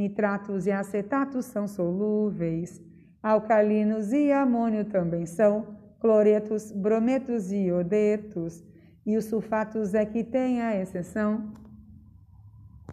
Nitratos e acetatos são solúveis. Alcalinos e amônio também são. Cloretos, brometos e iodetos. E os sulfatos é que tem a exceção.